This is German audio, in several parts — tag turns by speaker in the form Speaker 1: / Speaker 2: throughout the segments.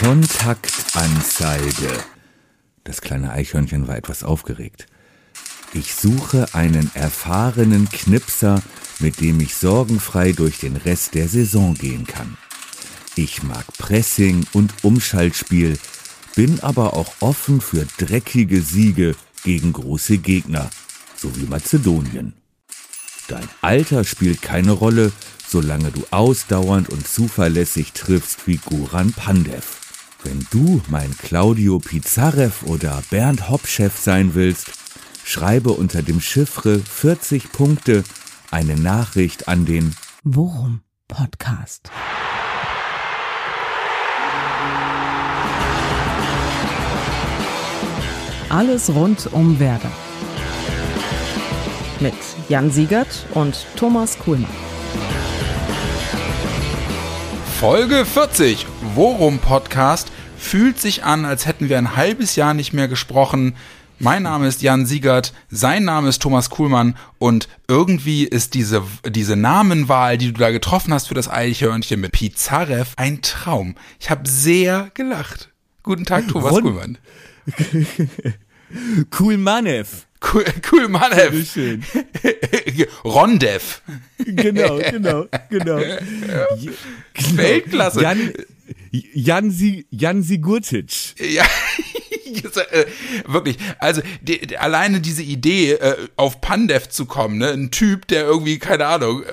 Speaker 1: Kontaktanzeige. Das kleine Eichhörnchen war etwas aufgeregt. Ich suche einen erfahrenen Knipser, mit dem ich sorgenfrei durch den Rest der Saison gehen kann. Ich mag Pressing und Umschaltspiel, bin aber auch offen für dreckige Siege gegen große Gegner, so wie Mazedonien. Dein Alter spielt keine Rolle, solange du ausdauernd und zuverlässig triffst wie Guran Pandev. Wenn du mein Claudio Pizarrev oder Bernd Hopchef sein willst, schreibe unter dem Chiffre 40 Punkte eine Nachricht an den
Speaker 2: Worum Podcast. Alles rund um Werder. Mit Jan Siegert und Thomas Kuhlmann.
Speaker 3: Folge 40, Worum Podcast, fühlt sich an, als hätten wir ein halbes Jahr nicht mehr gesprochen. Mein Name ist Jan Siegert, sein Name ist Thomas Kuhlmann und irgendwie ist diese, diese Namenwahl, die du da getroffen hast für das Eichhörnchen mit Pizarev, ein Traum. Ich habe sehr gelacht. Guten Tag, Thomas Kuhlmann.
Speaker 1: Kulmanev.
Speaker 3: Cool, cool Mann,
Speaker 1: Schön.
Speaker 3: Rondev.
Speaker 1: Genau, genau, genau.
Speaker 3: Weltklasse.
Speaker 1: Jan, Jan, Jan Sigurtic.
Speaker 3: Ja, äh, wirklich. Also die, alleine diese Idee, äh, auf Pandev zu kommen, ne? ein Typ, der irgendwie, keine Ahnung, äh,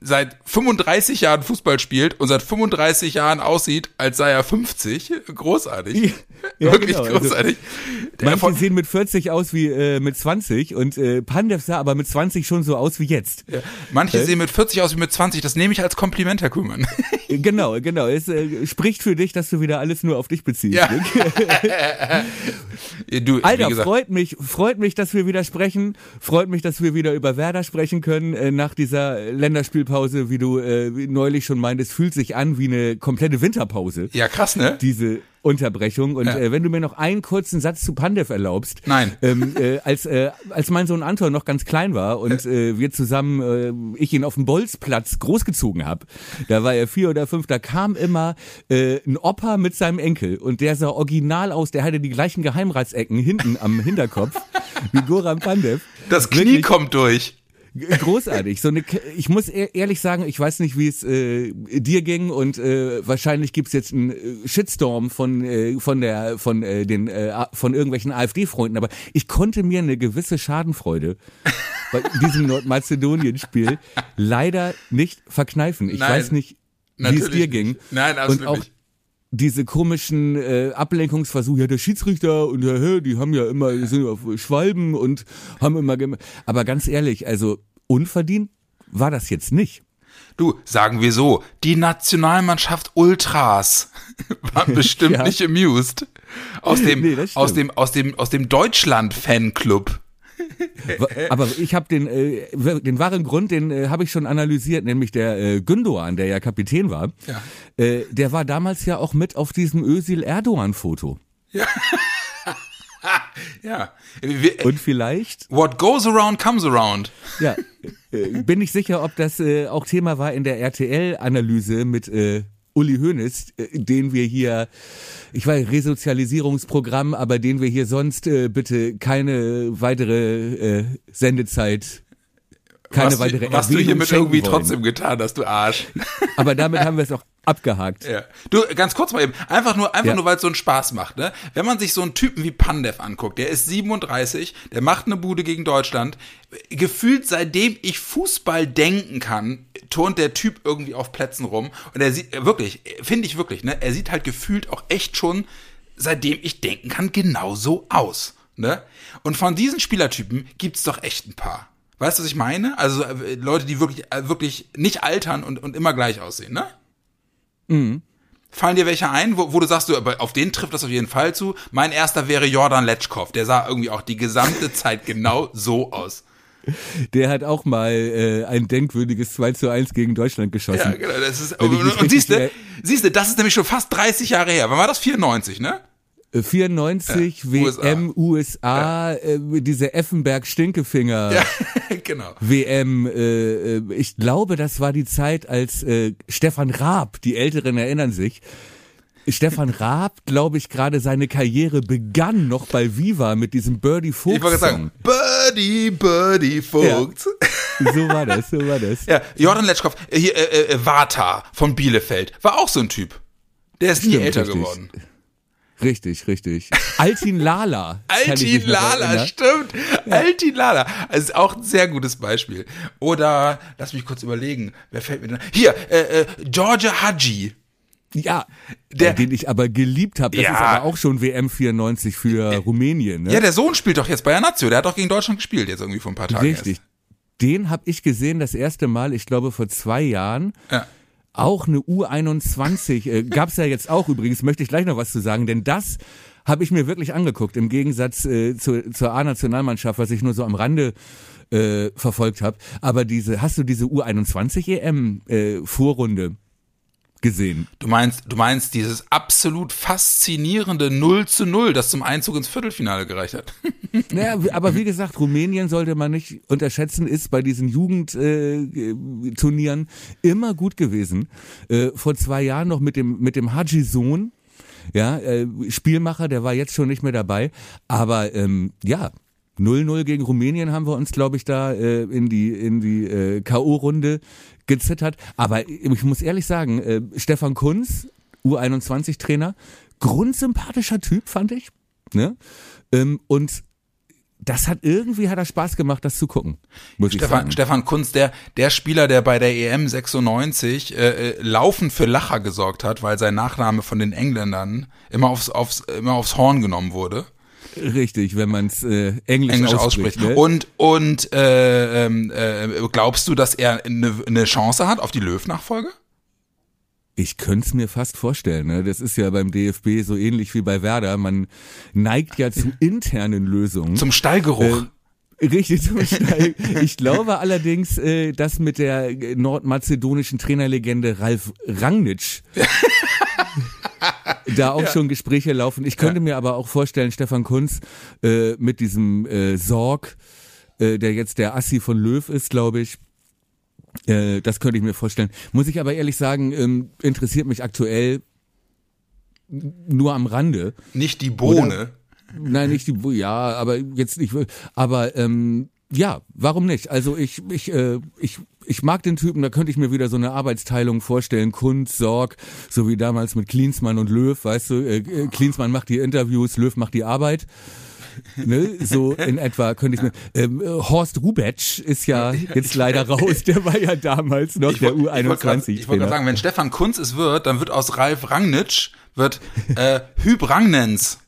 Speaker 3: seit 35 Jahren Fußball spielt und seit 35 Jahren aussieht, als sei er 50. Großartig.
Speaker 1: Ja,
Speaker 3: wirklich
Speaker 1: genau, also
Speaker 3: großartig. Der
Speaker 1: Manche
Speaker 3: von-
Speaker 1: sehen mit 40 aus wie äh, mit 20 und äh, Pandev sah aber mit 20 schon so aus wie jetzt.
Speaker 3: ja, manche sehen mit 40 aus wie mit 20. Das nehme ich als Kompliment, Herr Kuhlmann.
Speaker 1: Genau, genau. Es äh, spricht für dich, dass du wieder alles nur auf dich beziehst.
Speaker 3: Ja. du,
Speaker 1: Alter, freut mich, freut mich, dass wir wieder sprechen. Freut mich, dass wir wieder über Werder sprechen können äh, nach dieser Länderspielpause, wie du äh, neulich schon meintest, fühlt sich an wie eine komplette Winterpause.
Speaker 3: ja krass, ne?
Speaker 1: Diese Unterbrechung. Und
Speaker 3: Ja.
Speaker 1: äh, wenn du mir noch einen kurzen Satz zu Pandev erlaubst.
Speaker 3: Nein.
Speaker 1: Ähm, äh, als, äh, als mein Sohn Anton noch ganz klein war und äh, wir zusammen, äh, ich ihn auf dem Bolzplatz großgezogen habe, da war er vier oder fünf, da kam immer äh, ein Opa mit seinem Enkel und der sah original aus, der hatte die gleichen Geheimratsecken hinten am Hinterkopf wie Goran Pandev.
Speaker 3: Das Knie
Speaker 1: Wirklich
Speaker 3: kommt durch.
Speaker 1: Großartig. So eine, ich muss e- ehrlich sagen, ich weiß nicht, wie es äh, dir ging und äh, wahrscheinlich gibt's jetzt einen äh, Shitstorm von äh, von der von äh, den äh, von irgendwelchen AfD-Freunden, aber ich konnte mir eine gewisse Schadenfreude bei diesem Nordmazedonien-Spiel leider nicht verkneifen. Ich
Speaker 3: Nein,
Speaker 1: weiß nicht, wie es dir ging.
Speaker 3: Nein,
Speaker 1: und
Speaker 3: absolut
Speaker 1: auch
Speaker 3: nicht.
Speaker 1: Diese komischen äh, Ablenkungsversuche, ja, der Schiedsrichter und der Herr, die haben ja immer, die sind auf Schwalben und haben immer, aber ganz ehrlich, also unverdient war das jetzt nicht.
Speaker 3: Du, sagen wir so, die Nationalmannschaft Ultras waren bestimmt
Speaker 1: Ja.
Speaker 3: nicht amused. Aus dem,
Speaker 1: Nee,
Speaker 3: aus dem, aus dem, aus dem Deutschland-Fanclub.
Speaker 1: Aber ich habe den, äh, den wahren Grund, den äh, habe ich schon analysiert, nämlich der äh, Gündoğan, der ja Kapitän war.
Speaker 3: Ja.
Speaker 1: Äh, der war damals ja auch mit auf diesem Özil Erdogan Foto.
Speaker 3: Ja. Wir,
Speaker 1: Und vielleicht
Speaker 3: what goes around comes around.
Speaker 1: Ja, äh, bin ich sicher, ob das äh, auch Thema war in der RTL-Analyse mit äh, Uli Hoeneß, äh, den wir hier, ich weiß, Resozialisierungsprogramm, aber den wir hier sonst äh, bitte keine weitere äh, Sendezeit, keine
Speaker 3: was
Speaker 1: weitere
Speaker 3: du, was du
Speaker 1: Erwähnung
Speaker 3: hiermit
Speaker 1: schenken
Speaker 3: irgendwie
Speaker 1: wollen.
Speaker 3: trotzdem getan hast, du Arsch.
Speaker 1: Aber damit haben wir es auch abgehakt.
Speaker 3: Ja. Du, ganz kurz mal eben, einfach nur, einfach
Speaker 1: Ja.
Speaker 3: nur, weil es so einen Spaß macht, ne? Wenn man sich so einen Typen wie Pandev anguckt, der ist 37, der macht eine Bude gegen Deutschland. Gefühlt seitdem ich Fußball denken kann, turnt der Typ irgendwie auf Plätzen rum. Und er sieht, wirklich, finde ich wirklich, ne? Er sieht halt gefühlt auch echt schon, seitdem ich denken kann, genauso aus, ne? Und von diesen Spielertypen gibt's doch echt ein paar. Weißt du, was ich meine? Also äh, Leute, die wirklich, äh, wirklich nicht altern und, und immer gleich aussehen, ne? Fallen dir welche ein, wo, wo du sagst, du, aber auf den trifft das auf jeden Fall zu? Mein erster wäre Jordan Letschkow. Der sah irgendwie auch die gesamte Zeit genau so aus.
Speaker 1: Der hat auch mal äh, ein denkwürdiges 2 zu 1 gegen Deutschland geschossen.
Speaker 3: Ja, genau. Das ist, und und siehst du, siehst du, das ist nämlich schon fast 30 Jahre her. Wann war das? 94, ne?
Speaker 1: Äh, 94
Speaker 3: Ja,
Speaker 1: WM USA, äh, diese Effenberg-Stinkefinger.
Speaker 3: Ja, genau.
Speaker 1: WM, äh, äh, ich glaube, das war die Zeit, als äh, Stefan Raab, die Älteren erinnern sich, Stefan Raab, glaube ich, gerade seine Karriere begann noch bei Viva mit diesem Birdie Vogt.
Speaker 3: Ich wollte sagen, Birdie, Birdie Vogt.
Speaker 1: Ja. So war das, so war das.
Speaker 3: Ja, Jordan Letschkow, äh, hier, äh, äh, Vata von Bielefeld, war auch so ein Typ. Der ist nie
Speaker 1: Stimmt,
Speaker 3: älter
Speaker 1: richtig.
Speaker 3: geworden.
Speaker 1: Richtig, richtig. Altin Lala.
Speaker 3: Altin Lala, stimmt. Altin Lala. Also ist auch ein sehr gutes Beispiel. Oder, lass mich kurz überlegen, wer fällt mir denn? Hier, äh, äh, Georgia Haji.
Speaker 1: Ja,
Speaker 3: Der-
Speaker 1: den ich aber geliebt habe. Das
Speaker 3: Ja.
Speaker 1: ist aber auch schon WM 94 für Rumänien. Ne?
Speaker 3: Ja, der Sohn spielt doch jetzt bei der Nazio. Der hat doch gegen Deutschland gespielt, jetzt irgendwie vor ein paar Tagen.
Speaker 1: Richtig. Den habe ich gesehen das erste Mal, ich glaube vor zwei Jahren.
Speaker 3: Erst. Ja.
Speaker 1: Auch eine U21 äh, gab's ja jetzt auch übrigens, möchte ich gleich noch was zu sagen, denn das habe ich mir wirklich angeguckt, im Gegensatz äh, zu, zur A-Nationalmannschaft, was ich nur so am Rande äh, verfolgt habe. Aber diese, hast du diese U21 EM äh, Vorrunde gesehen?
Speaker 3: Du meinst, du meinst dieses absolut faszinierende 0 zu 0, das zum Einzug ins Viertelfinale gereicht hat.
Speaker 1: Naja, aber wie gesagt, Rumänien sollte man nicht unterschätzen, ist bei diesen Jugendturnieren äh, immer gut gewesen. Äh, vor zwei Jahren noch mit dem, mit dem Haji Sohn, ja, äh, Spielmacher, der war jetzt schon nicht mehr dabei. Aber ähm, ja, 0-0 gegen Rumänien haben wir uns, glaube ich, da äh, in die, in die äh, K.O.-Runde gezittert. Aber ich muss ehrlich sagen, äh, Stefan Kunz, U21-Trainer, grundsympathischer Typ, fand ich. Ne? Ähm, und das hat irgendwie hat er Spaß gemacht, das zu gucken. Muss ich
Speaker 3: Stefan,
Speaker 1: sagen.
Speaker 3: Stefan Kunz, der, der Spieler, der bei der EM 96 äh, äh, laufend für Lacher gesorgt hat, weil sein Nachname von den Engländern immer aufs, aufs, immer aufs Horn genommen wurde.
Speaker 1: Richtig, wenn man es äh, Englisch,
Speaker 3: Englisch
Speaker 1: ausspricht.
Speaker 3: ausspricht.
Speaker 1: Ne?
Speaker 3: Und, und äh, ähm, äh, glaubst du, dass er eine, eine Chance hat auf die Löw-Nachfolge?
Speaker 1: Ich könnte es mir fast vorstellen. Ne? Das ist ja beim DFB so ähnlich wie bei Werder. Man neigt ja zu internen Lösungen.
Speaker 3: Zum Stallgeruch.
Speaker 1: Äh, Richtig zum Steil. Ich glaube allerdings, äh, dass mit der nordmazedonischen Trainerlegende Ralf Rangnic da auch schon Gespräche laufen. Ich könnte mir aber auch vorstellen, Stefan Kunz äh, mit diesem äh, Sorg, äh, der jetzt der Assi von Löw ist, glaube ich. Äh, das könnte ich mir vorstellen. Muss ich aber ehrlich sagen, ähm, interessiert mich aktuell nur am Rande.
Speaker 3: Nicht die Bohne.
Speaker 1: Nein, nicht die, ja, aber jetzt nicht, aber ähm, ja, warum nicht? Also ich, ich, äh, ich, ich mag den Typen, da könnte ich mir wieder so eine Arbeitsteilung vorstellen, Kunz, Sorg, so wie damals mit Klinsmann und Löw, weißt du, äh, äh, Klinsmann macht die Interviews, Löw macht die Arbeit. Ne, so in etwa könnte ich mir. Ähm, äh, Horst Rubetsch ist ja jetzt leider raus, der war ja damals noch der
Speaker 3: ich wollte grad-
Speaker 1: U21.
Speaker 3: Ich wollte gerade sagen, wenn Stefan Kunz es wird, dann wird aus Ralf Rangnic wird äh, Hüb Rangnens.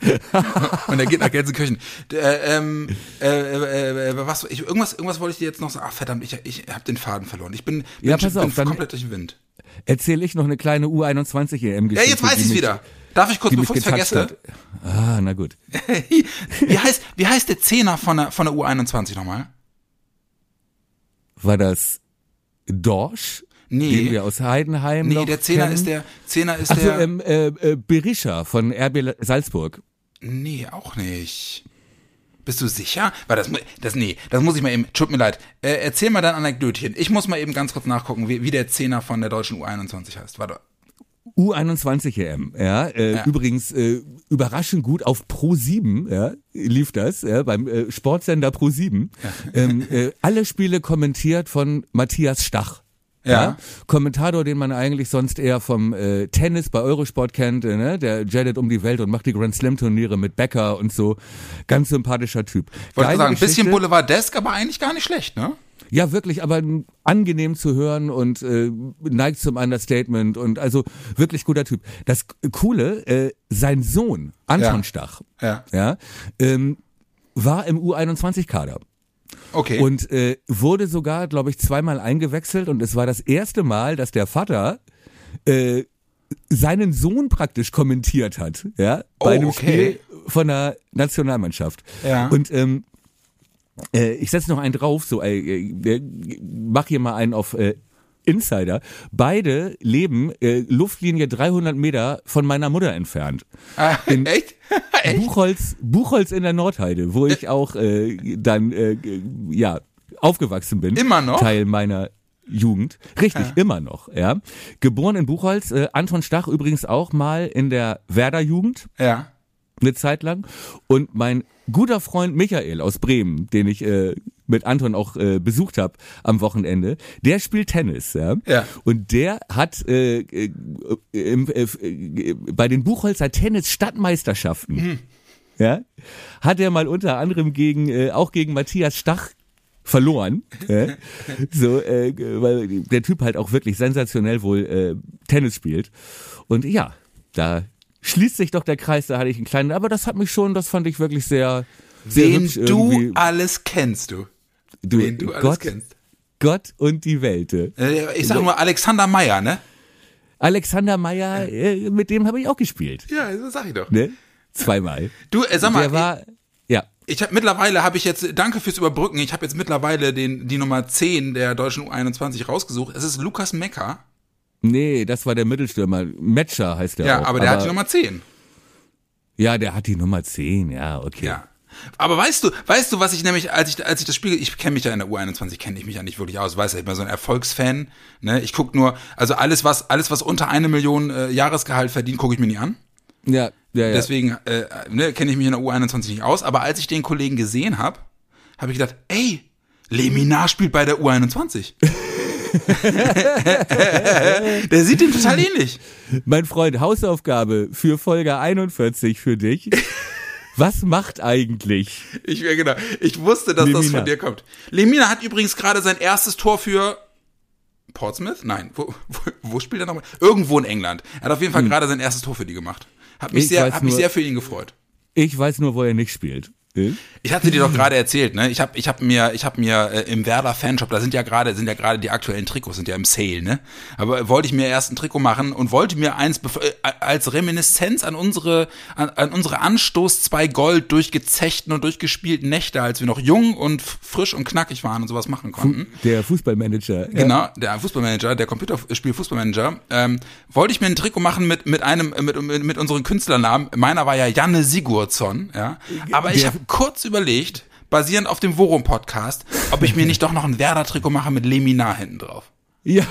Speaker 3: Und er geht nach Gelsenkirchen. Der, ähm, äh, äh, äh, was, ich, irgendwas, irgendwas wollte ich dir jetzt noch sagen. Ach verdammt, ich, ich habe den Faden verloren. Ich bin, bin,
Speaker 1: Ja, pass
Speaker 3: bin
Speaker 1: auf,
Speaker 3: komplett durch den Wind.
Speaker 1: Erzähle ich noch eine kleine U21 EM
Speaker 3: Ja, jetzt weiß ich wieder. Darf ich kurz, bevor ich vergesse?
Speaker 1: hat. Ah, na gut.
Speaker 3: wie heißt, wie heißt der Zehner von der, von der U21 nochmal?
Speaker 1: War das Dorsch?
Speaker 3: Nee.
Speaker 1: Den wir aus Heidenheim
Speaker 3: Nee, der Zehner
Speaker 1: kennen?
Speaker 3: ist der, Zehner ist
Speaker 1: Also
Speaker 3: der,
Speaker 1: ähm, äh, äh, Berisha von RB Salzburg.
Speaker 3: Nee, auch nicht. Bist du sicher? Weil das, das, nee, das muss ich mal eben, tut mir leid. Äh, erzähl mal dein Anekdötchen. Ich muss mal eben ganz kurz nachgucken, wie, wie der Zehner von der deutschen U21 heißt. Warte.
Speaker 1: U21 EM, ja, äh,
Speaker 3: Ja.
Speaker 1: übrigens äh, überraschend gut auf Pro 7, ja, lief das, ja, beim äh, Sportsender Pro 7. Ähm, äh, alle Spiele kommentiert von Matthias Stach.
Speaker 3: Ja.
Speaker 1: Kommentator, den man eigentlich sonst eher vom äh, Tennis bei Eurosport kennt, äh, ne? der jettet um die Welt und macht die Grand Slam Turniere mit Becker und so. Ganz sympathischer Typ.
Speaker 3: Wollte sagen, ein bisschen. Boulevardesk, aber eigentlich gar nicht schlecht, ne?
Speaker 1: Ja, wirklich, aber angenehm zu hören und äh, neigt zum Understatement und also wirklich guter Typ. Das Coole, äh, sein Sohn, Anton
Speaker 3: Ja.
Speaker 1: Stach,
Speaker 3: Ja.
Speaker 1: ja, ähm, war im U21-Kader
Speaker 3: Okay.
Speaker 1: und äh, wurde sogar, glaube ich, zweimal eingewechselt und es war das erste Mal, dass der Vater äh, seinen Sohn praktisch kommentiert hat, ja, bei
Speaker 3: Oh,
Speaker 1: einem
Speaker 3: okay.
Speaker 1: Spiel von der Nationalmannschaft.
Speaker 3: Ja.
Speaker 1: Und ähm, äh, ich setze noch einen drauf, so, äh, mach hier mal einen auf äh, Insider. Beide leben äh, Luftlinie 300 Meter von meiner Mutter entfernt.
Speaker 3: Ah, echt? echt?
Speaker 1: Buchholz, Buchholz in der Nordheide, wo ich auch äh, dann äh, ja aufgewachsen bin.
Speaker 3: Immer noch?
Speaker 1: Teil meiner Jugend. Richtig, immer noch, ja. Geboren in Buchholz, äh, Anton Stach übrigens auch mal in der Werder Jugend
Speaker 3: Ja.
Speaker 1: eine Zeit lang. Und mein guter Freund Michael aus Bremen, den ich äh, mit Anton auch äh, besucht habe am Wochenende, der spielt Tennis, ja.
Speaker 3: Ja.
Speaker 1: Und der hat äh, äh, äh, äh, bei den Buchholzer Tennis Stadtmeisterschaften,
Speaker 3: Hm.
Speaker 1: ja, hat er mal unter anderem gegen äh, auch gegen Matthias Stach verloren. Ja? So, äh, weil der Typ halt auch wirklich sensationell wohl äh, Tennis spielt. Und ja, da schließt sich doch der Kreis, da hatte ich einen kleinen, aber das hat mich schon, das fand ich wirklich sehr, sehr
Speaker 3: Wen
Speaker 1: hübsch
Speaker 3: du
Speaker 1: irgendwie.
Speaker 3: alles kennst, du.
Speaker 1: Du,
Speaker 3: Wen du alles
Speaker 1: Gott,
Speaker 3: kennst.
Speaker 1: Gott und die Welt.
Speaker 3: Äh, Ich sag nur Alexander Meyer, ne?
Speaker 1: Alexander Meyer, äh, mit dem habe ich auch gespielt.
Speaker 3: Ja, das sag ich doch.
Speaker 1: Ne? Zweimal.
Speaker 3: Du, äh, sag mal,
Speaker 1: Der war, ja.
Speaker 3: ich habe mittlerweile habe ich jetzt danke fürs Überbrücken. Ich habe jetzt mittlerweile den die Nummer 10 der deutschen U21 rausgesucht. Es ist Lukas Mecker.
Speaker 1: Nee, das war der Mittelstürmer. Metscher heißt der
Speaker 3: Ja,
Speaker 1: auch.
Speaker 3: aber der hat die Nummer 10.
Speaker 1: Ja, der hat die Nummer 10, ja, okay.
Speaker 3: Ja. Aber weißt du, weißt du, was ich nämlich, als ich, als ich das Spiel, ich kenne mich ja in der U21, kenne ich mich ja nicht wirklich aus, weiß ja, ich bin so ein Erfolgsfan, ne, ich guck nur, also alles, was, alles, was unter eine Million äh, Jahresgehalt verdient, gucke ich mir nie an.
Speaker 1: Ja, ja, ja.
Speaker 3: Deswegen äh, ne, kenne ich mich in der U21 nicht aus, aber als ich den Kollegen gesehen habe, habe ich gedacht, ey, Leminar spielt bei der U21. der sieht dem total ähnlich.
Speaker 1: Mein Freund, Hausaufgabe für Folge 41 für dich. Was macht eigentlich?
Speaker 3: Ich genau. Ich wusste, dass das
Speaker 1: Lemina.
Speaker 3: von dir kommt. Lemina hat übrigens gerade sein erstes Tor für Portsmouth? Nein. Wo, wo, wo spielt er nochmal? Irgendwo in England. Er hat auf jeden Fall gerade sein erstes Tor für die gemacht. Hat mich
Speaker 1: Ich
Speaker 3: sehr, hat mich
Speaker 1: nur-
Speaker 3: sehr für ihn gefreut.
Speaker 1: Ich weiß nur, wo er nicht spielt. Äh?
Speaker 3: Ich hatte dir doch gerade erzählt, ne? Ich habe ich hab mir ich habe mir äh, im Werder Fanshop, da sind ja gerade sind ja gerade die aktuellen Trikots sind ja im Sale, ne? Aber wollte ich mir erst ein Trikot machen und wollte mir eins äh, als Reminiszenz an unsere an, an unsere Anstoß zwei Gold durchgezechten und durchgespielten Nächte, als wir noch jung und frisch und knackig waren und sowas machen konnten.
Speaker 1: Der Fußballmanager. Ja.
Speaker 3: Genau, der Fußballmanager, der Computerspiel Fußballmanager, ähm, wollte ich mir ein Trikot machen mit mit einem mit, mit, mit unseren Künstlernamen. Meiner war ja Janne Sigurdsson, ja. Aber ich
Speaker 1: Der-
Speaker 3: habe kurz überlegt, basierend auf dem Worum Podcast, ob ich mir nicht doch noch ein Werder Trikot mache mit Leminar hinten drauf.
Speaker 1: Ja.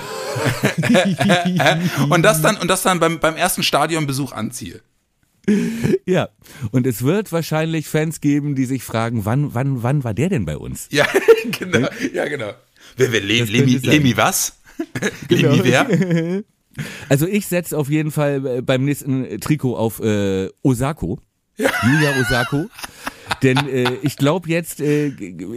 Speaker 3: Und das dann und das dann beim beim ersten Stadionbesuch anziehe.
Speaker 1: ja. Und es wird wahrscheinlich Fans geben, die sich fragen, wann, wann, wann war der denn bei uns?
Speaker 3: Ja, genau. Ja, genau. Wer, wer, Le, Lemi. Lemi was? Lemi wer?
Speaker 1: Also ich setze auf jeden Fall äh, beim nächsten Trikot auf äh, Osako. Julia Osako. Denn äh, ich glaube jetzt äh,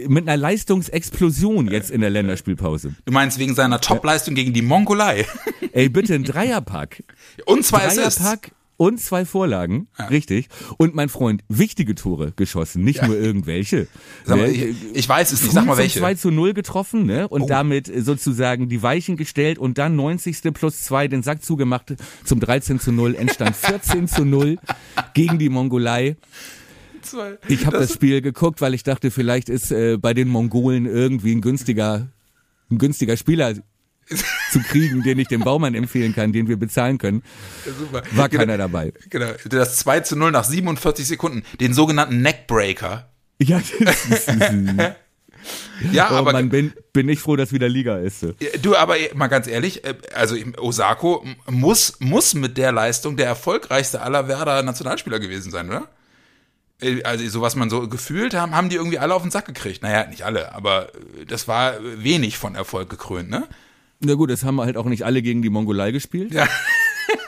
Speaker 1: mit einer Leistungsexplosion jetzt in der Länderspielpause.
Speaker 3: Du meinst wegen seiner Topleistung gegen die Mongolei.
Speaker 1: Ey, bitte ein Dreierpack.
Speaker 3: Und zwei.
Speaker 1: Dreierpack und zwei Vorlagen, richtig. Und mein Freund, wichtige Tore geschossen, nicht nur irgendwelche.
Speaker 3: Sag mal,
Speaker 1: Ne?
Speaker 3: ich, ich weiß es nicht, sag mal welche.
Speaker 1: 2 zu 0 getroffen ne? und
Speaker 3: Oh.
Speaker 1: damit äh, sozusagen die Weichen gestellt und dann 90. plus 2 den Sack zugemacht zum 13 zu 0, entstand 14 zu 0 gegen die Mongolei.
Speaker 3: Zwei.
Speaker 1: Ich habe das, Spiel geguckt, weil ich dachte, vielleicht ist äh, bei den Mongolen irgendwie ein günstiger, ein günstiger Spieler zu kriegen, den ich dem Baumann empfehlen kann, den wir bezahlen können.
Speaker 3: Super.
Speaker 1: War
Speaker 3: Genau.
Speaker 1: keiner dabei.
Speaker 3: Genau, das 2 zu 0 nach 47 Sekunden, den sogenannten Neckbreaker.
Speaker 1: Ja, das
Speaker 3: Ja,
Speaker 1: oh
Speaker 3: aber
Speaker 1: Mann, bin, bin ich froh, dass wieder Liga ist.
Speaker 3: du, aber mal ganz ehrlich, äh, also Osako muss, muss mit der Leistung der erfolgreichste aller Werder Nationalspieler gewesen sein, oder? Äh, Also so was man so gefühlt haben, haben die irgendwie alle auf den Sack gekriegt. Naja, nicht alle, aber äh, das war wenig von Erfolg gekrönt, ne?
Speaker 1: Na gut, das haben halt auch nicht alle gegen die Mongolei gespielt,
Speaker 3: Ja.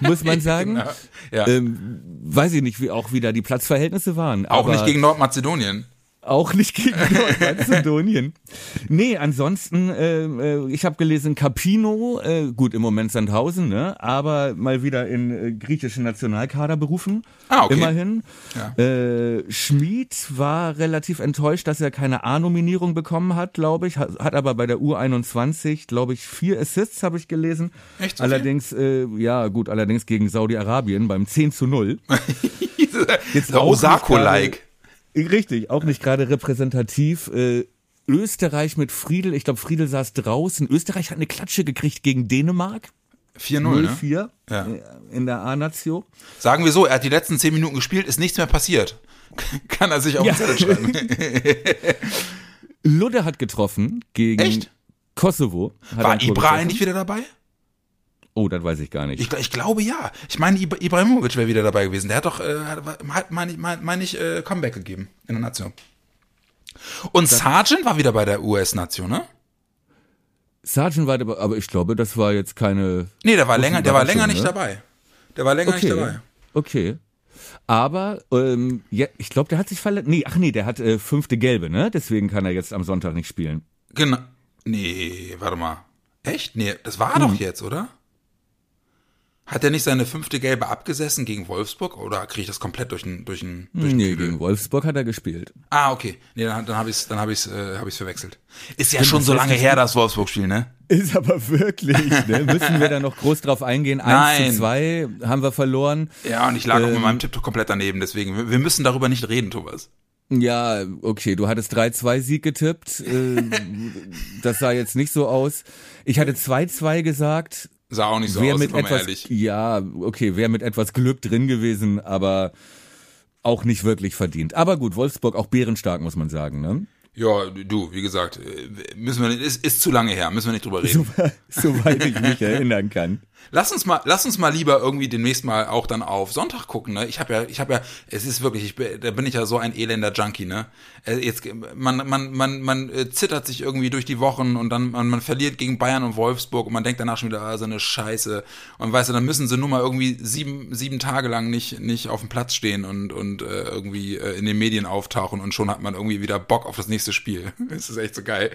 Speaker 1: muss man sagen.
Speaker 3: Genau. Ja.
Speaker 1: Ähm, weiß ich nicht, wie auch wieder die Platzverhältnisse waren.
Speaker 3: Auch nicht gegen Nordmazedonien.
Speaker 1: Auch nicht gegen Nordmazedonien. nee, ansonsten, äh, äh, ich habe gelesen, Capino, äh, gut, im Moment Sandhausen, ne, aber mal wieder in äh, griechischen Nationalkader berufen.
Speaker 3: Ah, okay.
Speaker 1: Immerhin.
Speaker 3: Ja.
Speaker 1: Äh, Schmid war relativ enttäuscht, dass er keine A-Nominierung bekommen hat, glaube ich. Hat, hat aber bei der U21, glaube ich, vier Assists, habe ich gelesen.
Speaker 3: Echt so
Speaker 1: allerdings, äh, ja, gut, allerdings gegen Saudi-Arabien beim 10 zu 0. Jetzt auch
Speaker 3: Osako-like.
Speaker 1: Richtig, auch nicht gerade repräsentativ. Äh, Österreich mit Friedel, ich glaube, Friedel saß draußen. Österreich hat eine Klatsche gekriegt gegen Dänemark.
Speaker 3: 4-0, ne?
Speaker 1: 0-4
Speaker 3: Ja.
Speaker 1: äh, in der A-Nation.
Speaker 3: Sagen wir so, er hat die letzten 10 Minuten gespielt, ist nichts mehr passiert. Kann er sich auf
Speaker 1: Ja.
Speaker 3: den Zettel schreiben.
Speaker 1: Ludde hat getroffen gegen.
Speaker 3: Echt?
Speaker 1: Kosovo.
Speaker 3: War Ibra eigentlich wieder dabei?
Speaker 1: Oh, das weiß ich gar nicht.
Speaker 3: Ich, ich glaube ja. Ich meine, Ibra- Ibrahimovic wäre wieder dabei gewesen. Der hat doch, äh, hat, meine ich, mein, mein ich, äh, Comeback gegeben in der Nation. Und Sargent war wieder bei der US-Nation, ne?
Speaker 1: Sargent war dabei, aber ich glaube, das war jetzt keine.
Speaker 3: Nee, der war länger, der war länger nicht
Speaker 1: ne?
Speaker 3: dabei. Der war länger
Speaker 1: Okay.
Speaker 3: nicht dabei.
Speaker 1: Okay. Aber ähm, ja, ich glaube, der hat sich verletzt. Nee, ach nee, der hat äh, fünfte Gelbe, ne? Deswegen kann er jetzt am Sonntag nicht spielen.
Speaker 3: Genau. Nee, warte mal. Echt? Nee, das war
Speaker 1: Hm.
Speaker 3: doch jetzt, oder? Hat er nicht seine fünfte Gelbe abgesessen gegen Wolfsburg oder kriege ich das komplett durch den durch den durch
Speaker 1: Nee,
Speaker 3: Kübel?
Speaker 1: gegen Wolfsburg hat er gespielt.
Speaker 3: Ah, okay. Nee, dann, dann habe ich es dann habe ich äh, habe ich's verwechselt. Ist ja schon
Speaker 1: das
Speaker 3: so lange her das Wolfsburg Spiel, ne?
Speaker 1: Ist aber wirklich, ne? Müssen wir da noch groß drauf eingehen? Eins
Speaker 3: Nein.
Speaker 1: zu zwei haben wir verloren.
Speaker 3: Ja, und ich lag auch mit
Speaker 1: Ähm.
Speaker 3: meinem Tipp doch komplett daneben, deswegen wir, müssen darüber nicht reden, Thomas.
Speaker 1: Ja, okay, du hattest 3-2 Sieg getippt. Äh, das sah jetzt nicht so aus. Ich hatte 2-2 gesagt.
Speaker 3: Sah auch nicht so
Speaker 1: Wäre
Speaker 3: aus,
Speaker 1: mit etwas,
Speaker 3: ehrlich.
Speaker 1: ja, okay, wäre mit etwas Glück drin gewesen, aber auch nicht wirklich verdient. Aber gut, Wolfsburg auch bärenstark, muss man sagen, ne?
Speaker 3: Ja, du, wie gesagt, äh, müssen wir nicht, ist, ist zu lange her, müssen wir nicht drüber reden.
Speaker 1: Soweit ich mich erinnern kann.
Speaker 3: Lass uns mal, lass uns mal lieber irgendwie demnächst mal auch dann auf Sonntag gucken, ne? Ich habe ja, ich habe ja, es ist wirklich, ich, da bin ich ja so ein elender Junkie, ne? Äh, Jetzt, man, man, man, man äh, zittert sich irgendwie durch die Wochen und dann, man, man verliert gegen Bayern und Wolfsburg und man denkt danach schon wieder, ah, so eine Scheiße. Und weißt du, dann müssen sie nur mal irgendwie sieben, sieben Tage lang nicht, nicht auf dem Platz stehen und, und äh, irgendwie äh, in den Medien auftauchen und schon hat man irgendwie wieder Bock auf das nächste Spiel. Das ist echt so geil.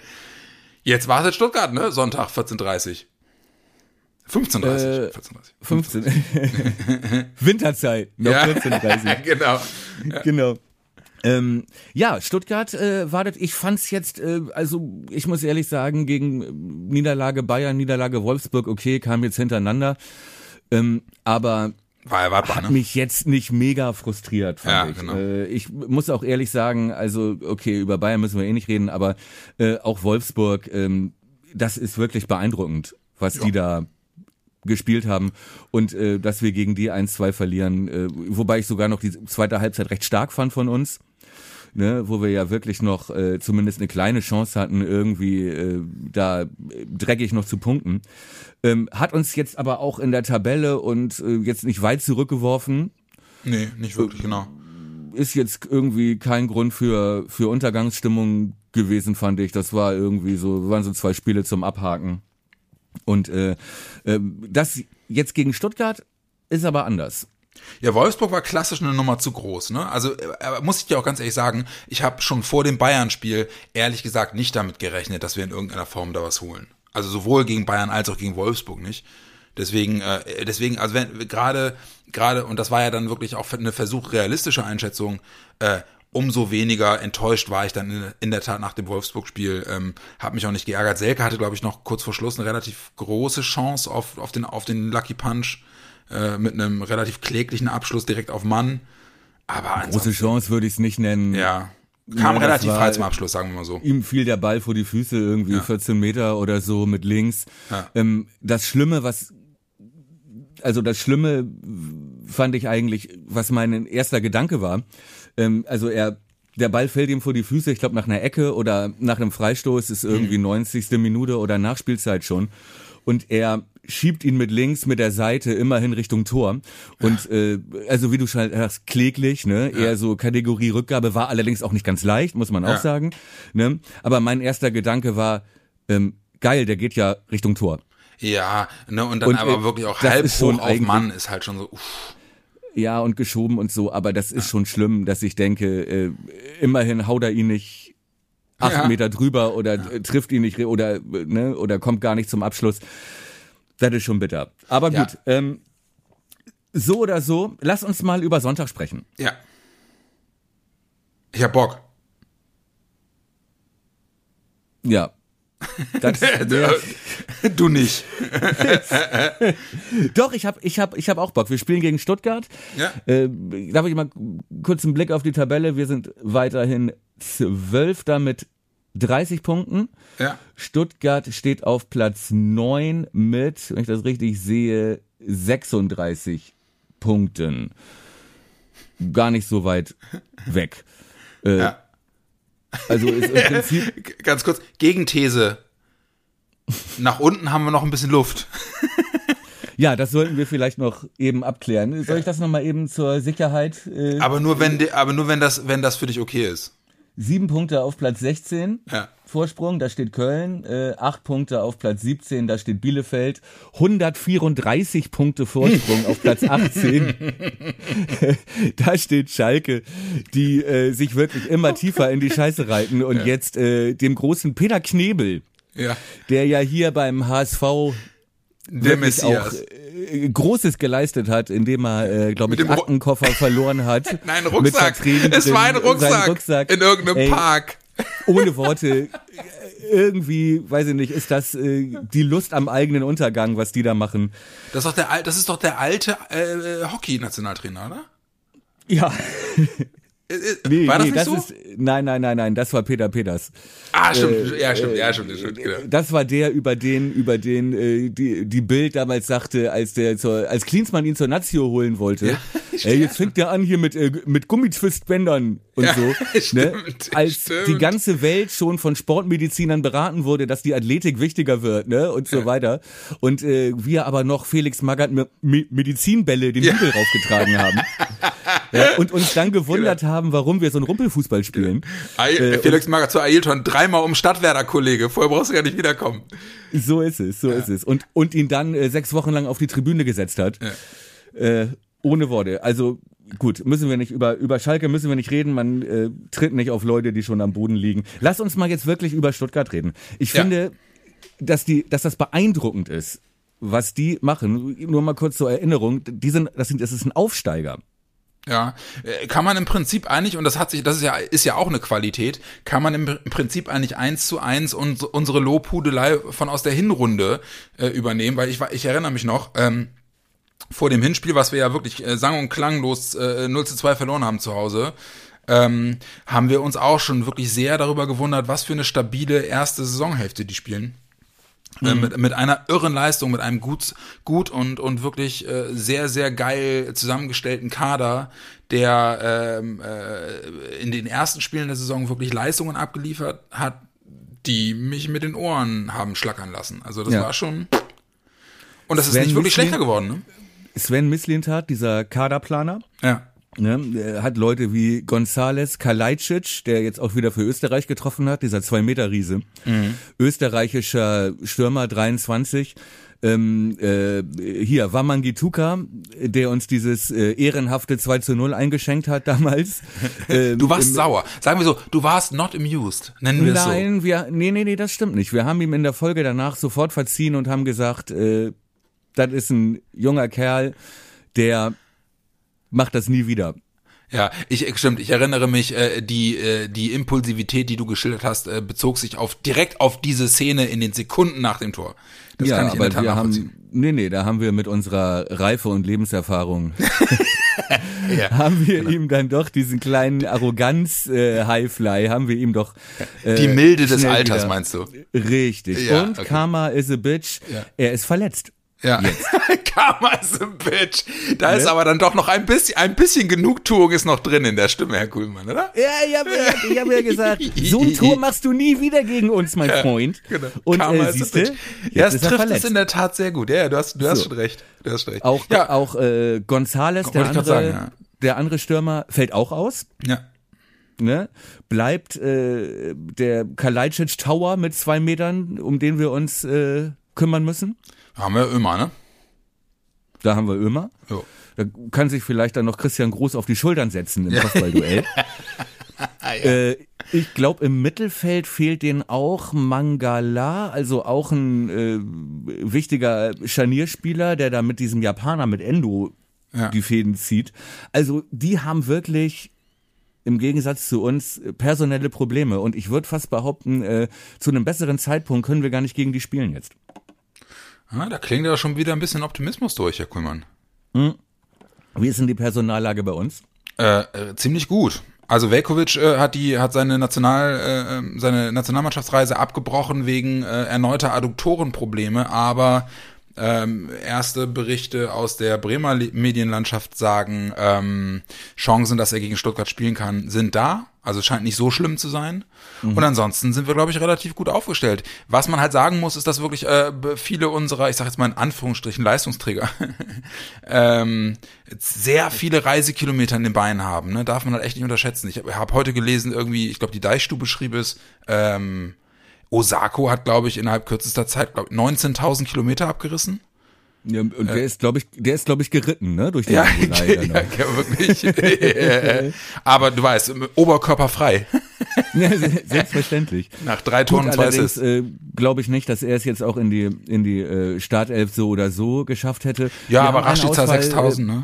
Speaker 3: Jetzt war es in Stuttgart, ne? Sonntag 14.30 15.30
Speaker 1: Äh,
Speaker 3: 14.30
Speaker 1: 15. Winterzeit, noch
Speaker 3: Ja.
Speaker 1: 14.30
Speaker 3: genau.
Speaker 1: genau. Ähm, ja, Stuttgart äh, war das, ich fand's jetzt, äh, also ich muss ehrlich sagen, gegen Niederlage Bayern, Niederlage Wolfsburg, okay, kam jetzt hintereinander. Ähm, aber
Speaker 3: War erwartbar,
Speaker 1: hat
Speaker 3: ne?
Speaker 1: mich jetzt nicht mega frustriert, fand
Speaker 3: Ja,
Speaker 1: ich.
Speaker 3: genau.
Speaker 1: Äh, ich muss auch ehrlich sagen, also okay, über Bayern müssen wir eh nicht reden, aber äh, auch Wolfsburg, ähm, das ist wirklich beeindruckend, was die da gespielt haben und äh, dass wir gegen die 1-2 verlieren, äh, wobei ich sogar noch die zweite Halbzeit recht stark fand von uns. Ne, wo wir ja wirklich noch äh, zumindest eine kleine Chance hatten, irgendwie äh, da äh, dreckig noch zu punkten. Ähm, hat uns jetzt aber auch in der Tabelle und äh, jetzt nicht weit zurückgeworfen.
Speaker 3: Nee, nicht wirklich, genau.
Speaker 1: Ist jetzt irgendwie kein Grund für, für Untergangsstimmung gewesen, fand ich. Das war irgendwie so, waren so zwei Spiele zum Abhaken. Und äh, äh, das jetzt gegen Stuttgart ist aber anders.
Speaker 3: Ja, Wolfsburg war klassisch eine Nummer zu groß, ne? Also äh, muss ich dir auch ganz ehrlich sagen, ich habe schon vor dem Bayern-Spiel ehrlich gesagt nicht damit gerechnet, dass wir in irgendeiner Form da was holen. Also sowohl gegen Bayern als auch gegen Wolfsburg nicht. Deswegen, äh, deswegen, also wenn gerade, gerade, und das war ja dann wirklich auch eine versucht realistische Einschätzung, äh, umso weniger enttäuscht war ich dann in, in der Tat nach dem Wolfsburg-Spiel. Ähm, habe mich auch nicht geärgert. Selke hatte, glaube ich, noch kurz vor Schluss eine relativ große Chance auf, auf, den, auf den Lucky Punch äh, mit einem relativ kläglichen Abschluss direkt auf Mann. Aber
Speaker 1: Große Chance würde ich es nicht nennen.
Speaker 3: ja, kam
Speaker 1: Ja,
Speaker 3: relativ frei zum Abschluss, sagen wir mal so.
Speaker 1: Ihm fiel der Ball vor die Füße, irgendwie
Speaker 3: Ja.
Speaker 1: 14 Meter oder so mit links.
Speaker 3: Ja.
Speaker 1: Ähm, das Schlimme, was, also das Schlimme fand ich eigentlich, was mein erster Gedanke war. Ähm, also er, der Ball fällt ihm vor die Füße, ich glaube nach einer Ecke oder nach einem Freistoß ist irgendwie
Speaker 3: Mhm.
Speaker 1: 90. Minute oder Nachspielzeit schon. Und er schiebt ihn mit links mit der Seite immerhin Richtung Tor. Und äh, also wie du schon sagst, kläglich, ne? Eher so Kategorie Rückgabe war allerdings auch nicht ganz leicht, muss man auch
Speaker 3: Ja.
Speaker 1: sagen. Ne? Aber mein erster Gedanke war, ähm, geil, der geht ja Richtung Tor.
Speaker 3: Ja, ne, und dann
Speaker 1: Und,
Speaker 3: aber
Speaker 1: äh,
Speaker 3: wirklich auch halb hoch auf Mann ist halt schon so, uff.
Speaker 1: Ja, und geschoben und so, aber das ist schon schlimm, dass ich denke, äh, immerhin haut er ihn nicht acht
Speaker 3: Ja.
Speaker 1: Meter drüber oder äh, trifft ihn nicht oder äh, ne, oder kommt gar nicht zum Abschluss. Das ist schon bitter. Aber
Speaker 3: Ja.
Speaker 1: gut, ähm, so oder so, lass uns mal über Sonntag sprechen.
Speaker 3: Ja. Ich hab Bock.
Speaker 1: Ja. Das,
Speaker 3: du nicht.
Speaker 1: doch, ich habe ich hab, ich hab auch Bock. Wir spielen gegen Stuttgart.
Speaker 3: Ja.
Speaker 1: Äh, darf ich mal kurz einen Blick auf die Tabelle? Wir sind weiterhin Zwölfter mit 30 Punkten.
Speaker 3: Ja.
Speaker 1: Stuttgart steht auf Platz 9 mit, wenn ich das richtig sehe, 36 Punkten. Gar nicht so weit weg. Äh,
Speaker 3: Ja.
Speaker 1: Also ist im Prinzip,
Speaker 3: Ganz kurz, Gegenthese. Nach unten haben wir noch ein bisschen Luft.
Speaker 1: Ja, das sollten wir vielleicht noch eben abklären. Soll ich das nochmal eben zur Sicherheit? Äh,
Speaker 3: Aber nur wenn, de- aber nur wenn das, wenn das für dich okay ist.
Speaker 1: sieben Punkte auf Platz 16.
Speaker 3: Ja.
Speaker 1: Vorsprung, da steht Köln, äh, acht Punkte auf Platz 17, da steht Bielefeld, 134 Punkte Vorsprung auf Platz 18. da steht Schalke, die äh, sich wirklich immer tiefer in die Scheiße reiten und jetzt äh, dem großen Peter Knebel,
Speaker 3: Ja.
Speaker 1: der ja hier beim HSV
Speaker 3: Der
Speaker 1: wirklich auch
Speaker 3: Messias.
Speaker 1: äh, Großes geleistet hat, indem er, äh, glaube ich, Aktenkoffer verloren hat.
Speaker 3: Nein, Rucksack. Es war ein Rucksack,
Speaker 1: Rucksack.
Speaker 3: in irgendeinem
Speaker 1: Ey,
Speaker 3: Park.
Speaker 1: ohne Worte, irgendwie, weiß ich nicht, ist das äh, die Lust am eigenen Untergang, was die da machen.
Speaker 3: Das ist doch der, das ist doch der alte äh, Hockey-Nationaltrainer, oder?
Speaker 1: Ja.
Speaker 3: Äh, äh,
Speaker 1: Nee,
Speaker 3: war das
Speaker 1: nee,
Speaker 3: nicht
Speaker 1: das
Speaker 3: so?
Speaker 1: ist, nein, nein, nein, nein, das war Peter Peters.
Speaker 3: ah, stimmt. ja, stimmt. ja, stimmt. stimmt genau.
Speaker 1: Das war der, über den, über den äh, die, die Bild damals sagte, als der zur, als Klinsmann ihn zur Nazio holen wollte.
Speaker 3: Ja,
Speaker 1: Ey, jetzt fängt der an hier mit äh, mit Gummitwistbändern und
Speaker 3: Ja,
Speaker 1: so. ne?
Speaker 3: stimmt,
Speaker 1: Als
Speaker 3: stimmt.
Speaker 1: die ganze Welt schon von Sportmedizinern beraten wurde, dass die Athletik wichtiger wird, ne und so weiter. Und äh, wir aber noch Felix Magath Medizinbälle den
Speaker 3: Ja.
Speaker 1: Hügel raufgetragen haben. ja, und uns dann gewundert haben, warum wir so einen Rumpelfußball spielen. Äh,
Speaker 3: Felix Magath zu Ailton, dreimal um Stadtwerder, Kollege. Vorher brauchst du gar nicht wiederkommen.
Speaker 1: So ist es, so ist es. Und, und ihn dann äh, sechs Wochen lang auf die Tribüne gesetzt hat. Äh, ohne Worte. Also gut, müssen wir nicht über, über Schalke müssen wir nicht reden. Man äh, tritt nicht auf Leute, die schon am Boden liegen. Lass uns mal jetzt wirklich über Stuttgart reden. Ich
Speaker 3: Ja.
Speaker 1: finde, dass die, dass das beeindruckend ist, was die machen. Nur mal kurz zur Erinnerung. Die sind, das sind, das ist ein Aufsteiger.
Speaker 3: Ja, äh, kann man im Prinzip eigentlich, und das hat sich, das ist ja, ist ja auch eine Qualität, kann man im Prinzip eigentlich eins zu eins uns, unsere Lobhudelei von aus der Hinrunde äh, übernehmen, weil ich, ich erinnere mich noch, ähm, vor dem Hinspiel, was wir ja wirklich äh, sang- und klanglos äh, 0 zu 2 verloren haben zu Hause, ähm, haben wir uns auch schon wirklich sehr darüber gewundert, was für eine stabile erste Saisonhälfte die spielen. Äh, mit, mit einer irren Leistung, mit einem gut, gut und, und wirklich äh, sehr, sehr geil zusammengestellten Kader, der ähm, äh, in den ersten Spielen der Saison wirklich Leistungen abgeliefert hat, die mich mit den Ohren haben schlackern lassen. Also das
Speaker 1: Ja.
Speaker 3: war schon. Und das ist
Speaker 1: Sven
Speaker 3: nicht wirklich
Speaker 1: Mislin-
Speaker 3: schlechter geworden, ne?
Speaker 1: Sven Mislintat, dieser Kaderplaner,
Speaker 3: Ja.
Speaker 1: Ne, er hat Leute wie Gonzales Kalajdzic, der jetzt auch wieder für Österreich getroffen hat, dieser Zwei-Meter-Riese. Österreichischer Stürmer, 23. Ähm, äh, hier, Wamangituka, der uns dieses äh, ehrenhafte 2 zu 0 eingeschenkt hat damals. Ähm,
Speaker 3: Du warst
Speaker 1: im-
Speaker 3: sauer. Sagen wir so, du warst not amused. Nennen wir es so.
Speaker 1: Nein, wir, nee, nee, nee, das stimmt nicht. Wir haben ihm in der Folge danach sofort verziehen und haben gesagt, äh, das ist ein junger Kerl, der macht das nie wieder.
Speaker 3: Ja, ich stimmt, ich erinnere mich, äh, die äh, die Impulsivität, die du geschildert hast, äh, bezog sich auf direkt auf diese Szene in den Sekunden nach dem Tor. Das
Speaker 1: ja,
Speaker 3: kann ich in der
Speaker 1: aber
Speaker 3: Tat
Speaker 1: wir haben, nee, nee, da haben wir mit unserer Reife und Lebenserfahrung,
Speaker 3: Ja.
Speaker 1: haben wir ihm dann doch diesen kleinen Arroganz-Highfly, haben wir ihm doch äh,
Speaker 3: Die Milde des Alters,
Speaker 1: wieder-
Speaker 3: meinst du?
Speaker 1: Richtig.
Speaker 3: Ja,
Speaker 1: und
Speaker 3: okay.
Speaker 1: Karma is a bitch.
Speaker 3: Ja.
Speaker 1: Er ist verletzt.
Speaker 3: Ja. Karma is a bitch. Da ist
Speaker 1: Ne?
Speaker 3: aber dann doch noch ein bisschen, ein bisschen Genugtuung ist noch drin in der Stimme, Herr Kuhlmann, oder?
Speaker 1: Ja, ich habe ich hab ja gesagt, so ein Tor machst du nie wieder gegen uns, mein Freund.
Speaker 3: Genau.
Speaker 1: Und
Speaker 3: Karma
Speaker 1: äh,
Speaker 3: is a
Speaker 1: siehste,
Speaker 3: bitch. Ja, es
Speaker 1: ist
Speaker 3: trifft
Speaker 1: verletzt.
Speaker 3: es in der Tat sehr gut. Ja, ja, du hast, du hast
Speaker 1: So.
Speaker 3: schon recht. Du hast recht.
Speaker 1: auch
Speaker 3: ja,
Speaker 1: auch äh, Gonzales, der andere,
Speaker 3: sagen, ja.
Speaker 1: der andere Stürmer, fällt auch aus.
Speaker 3: ja.
Speaker 1: ne, bleibt äh, der Kalajdzic Tower mit zwei Metern, um den wir uns äh, kümmern müssen.
Speaker 3: Haben wir immer, ne?
Speaker 1: Da haben wir Ömer.
Speaker 3: Jo.
Speaker 1: Da kann sich vielleicht dann noch Christian Groß auf die Schultern setzen im Kopfballduell. äh, ich glaube, im Mittelfeld fehlt denen auch Mangala, also auch ein äh, wichtiger Scharnierspieler, der da mit diesem Japaner, mit Endo,
Speaker 3: Ja.
Speaker 1: die Fäden zieht. Also die haben wirklich im Gegensatz zu uns personelle Probleme. Und ich würde fast behaupten, äh, zu einem besseren Zeitpunkt können wir gar nicht gegen die spielen jetzt.
Speaker 3: Ja, da klingt ja schon wieder ein bisschen Optimismus durch, Herr Kuhlmann.
Speaker 1: Wie ist denn die Personallage bei uns?
Speaker 3: Äh, äh, ziemlich gut. Also Velkovic äh, hat die hat seine National äh, ähm, seine Nationalmannschaftsreise abgebrochen wegen äh, erneuter Adduktorenprobleme, aber ähm, erste Berichte aus der Bremer Medienlandschaft sagen, ähm, Chancen, dass er gegen Stuttgart spielen kann, sind da. Also es scheint nicht so schlimm zu sein. Und ansonsten sind wir, glaube ich, relativ gut aufgestellt. Was man halt sagen muss, ist, dass wirklich äh, viele unserer, ich sage jetzt mal in Anführungsstrichen, Leistungsträger ähm, sehr viele Reisekilometer in den Beinen haben. Ne? Darf man halt echt nicht unterschätzen. Ich habe hab heute gelesen, irgendwie, ich glaube, die Deichstube schrieb es, ähm, Osako hat, glaube ich, innerhalb kürzester Zeit, glaube 19.000 Kilometer abgerissen.
Speaker 1: Ja, und der ist, glaube ich, der ist, glaube ich, geritten, ne? Durch die
Speaker 3: Ja,
Speaker 1: Mongolei
Speaker 3: ja,
Speaker 1: noch.
Speaker 3: ja wirklich. Aber du weißt, oberkörperfrei.
Speaker 1: Ja, se- selbstverständlich.
Speaker 3: Nach drei Tonnen zwei
Speaker 1: allerdings
Speaker 3: Assists.
Speaker 1: äh, glaube ich nicht, dass er es jetzt auch in die in die äh, Startelf so oder so geschafft hätte.
Speaker 3: Ja,
Speaker 1: Wir
Speaker 3: aber Rashica
Speaker 1: Ausfall,
Speaker 3: 6000, ne?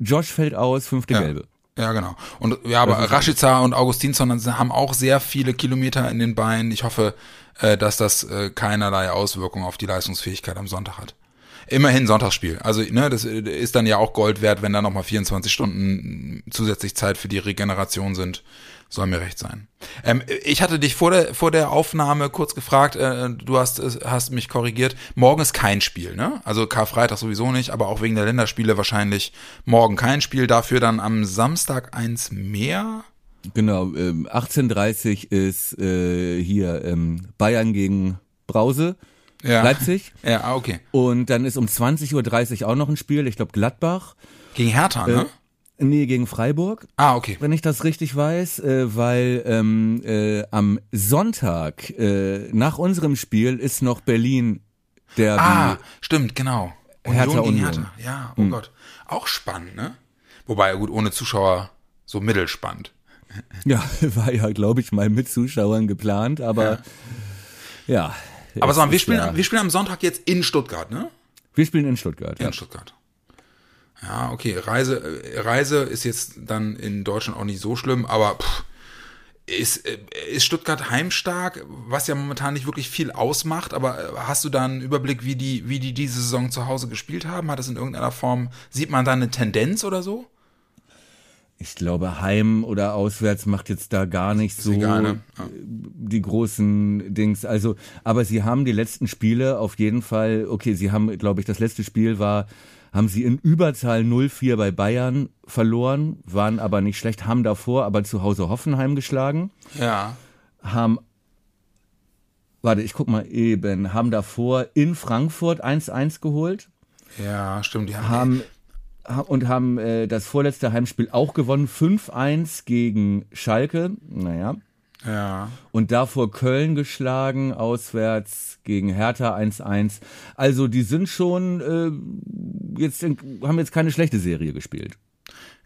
Speaker 1: Äh, Josh fällt aus, fünfte
Speaker 3: Ja.
Speaker 1: Gelbe.
Speaker 3: Ja, genau. Und ja, aber Rashica und Augustinsson haben auch sehr viele Kilometer in den Beinen. Ich hoffe, äh, dass das äh, keinerlei Auswirkungen auf die Leistungsfähigkeit am Sonntag hat. Immerhin Sonntagsspiel. Also, ne, das äh, ist dann ja auch Gold wert, wenn da nochmal 24 Stunden zusätzlich Zeit für die Regeneration sind. Soll mir recht sein. Ähm, ich hatte dich vor der, vor der Aufnahme kurz gefragt, äh, du hast, es- hast mich korrigiert. Morgen ist kein Spiel, ne? Also Karfreitag sowieso nicht, aber auch wegen der Länderspiele wahrscheinlich morgen kein Spiel. Dafür dann am Samstag eins mehr.
Speaker 1: Genau, ähm, 18:30 ist äh, hier ähm, Bayern gegen Brause,
Speaker 3: Ja.
Speaker 1: Leipzig.
Speaker 3: Ja, ah, okay.
Speaker 1: Und dann ist um 20.30 Uhr auch noch ein Spiel, ich glaube Gladbach.
Speaker 3: Gegen Hertha, ne?
Speaker 1: Nee, gegen Freiburg,
Speaker 3: Ah, okay.
Speaker 1: wenn ich das richtig weiß, äh, weil ähm, äh, am Sonntag äh, nach unserem Spiel ist noch Berlin der
Speaker 3: Ah, stimmt, genau.
Speaker 1: Hertha
Speaker 3: gegen
Speaker 1: Union.
Speaker 3: Hertha. Ja, oh Gott. Auch spannend, ne? Wobei, gut, ohne Zuschauer so mittelspannend.
Speaker 1: Ja, war ja, glaube ich, mal mit Zuschauern geplant, aber ja.
Speaker 3: Aber sag mal, wir spielen,
Speaker 1: ja-
Speaker 3: wir spielen am Sonntag jetzt in Stuttgart, ne?
Speaker 1: wir spielen in Stuttgart. Ja.
Speaker 3: In Stuttgart. Ja, okay. Reise, äh, Reise ist jetzt dann in Deutschland auch nicht so schlimm, aber pff, ist, äh, ist Stuttgart heimstark, was ja momentan nicht wirklich viel ausmacht, aber äh, hast du da einen Überblick, wie die, wie die diese Saison zu Hause gespielt haben? Hat das in irgendeiner Form, sieht man da eine Tendenz oder so?
Speaker 1: Ich glaube, heim oder auswärts macht jetzt da gar nicht so
Speaker 3: egal, ne? Ja.
Speaker 1: die großen Dings. Also, aber sie haben die letzten Spiele auf jeden Fall, okay, sie haben, glaube ich, das letzte Spiel war, haben sie in Überzahl 0-4 bei Bayern verloren, waren aber nicht schlecht, haben davor aber zu Hause Hoffenheim geschlagen,
Speaker 3: Ja.
Speaker 1: haben Warte, ich guck mal eben. Haben davor in Frankfurt 1-1 geholt.
Speaker 3: Ja, stimmt. Die haben,
Speaker 1: haben ha- und haben äh, das vorletzte Heimspiel auch gewonnen, 5-1 gegen Schalke, naja,
Speaker 3: ja.
Speaker 1: und davor Köln geschlagen, auswärts gegen Hertha 1-1. Also die sind schon äh, jetzt haben jetzt keine schlechte Serie gespielt.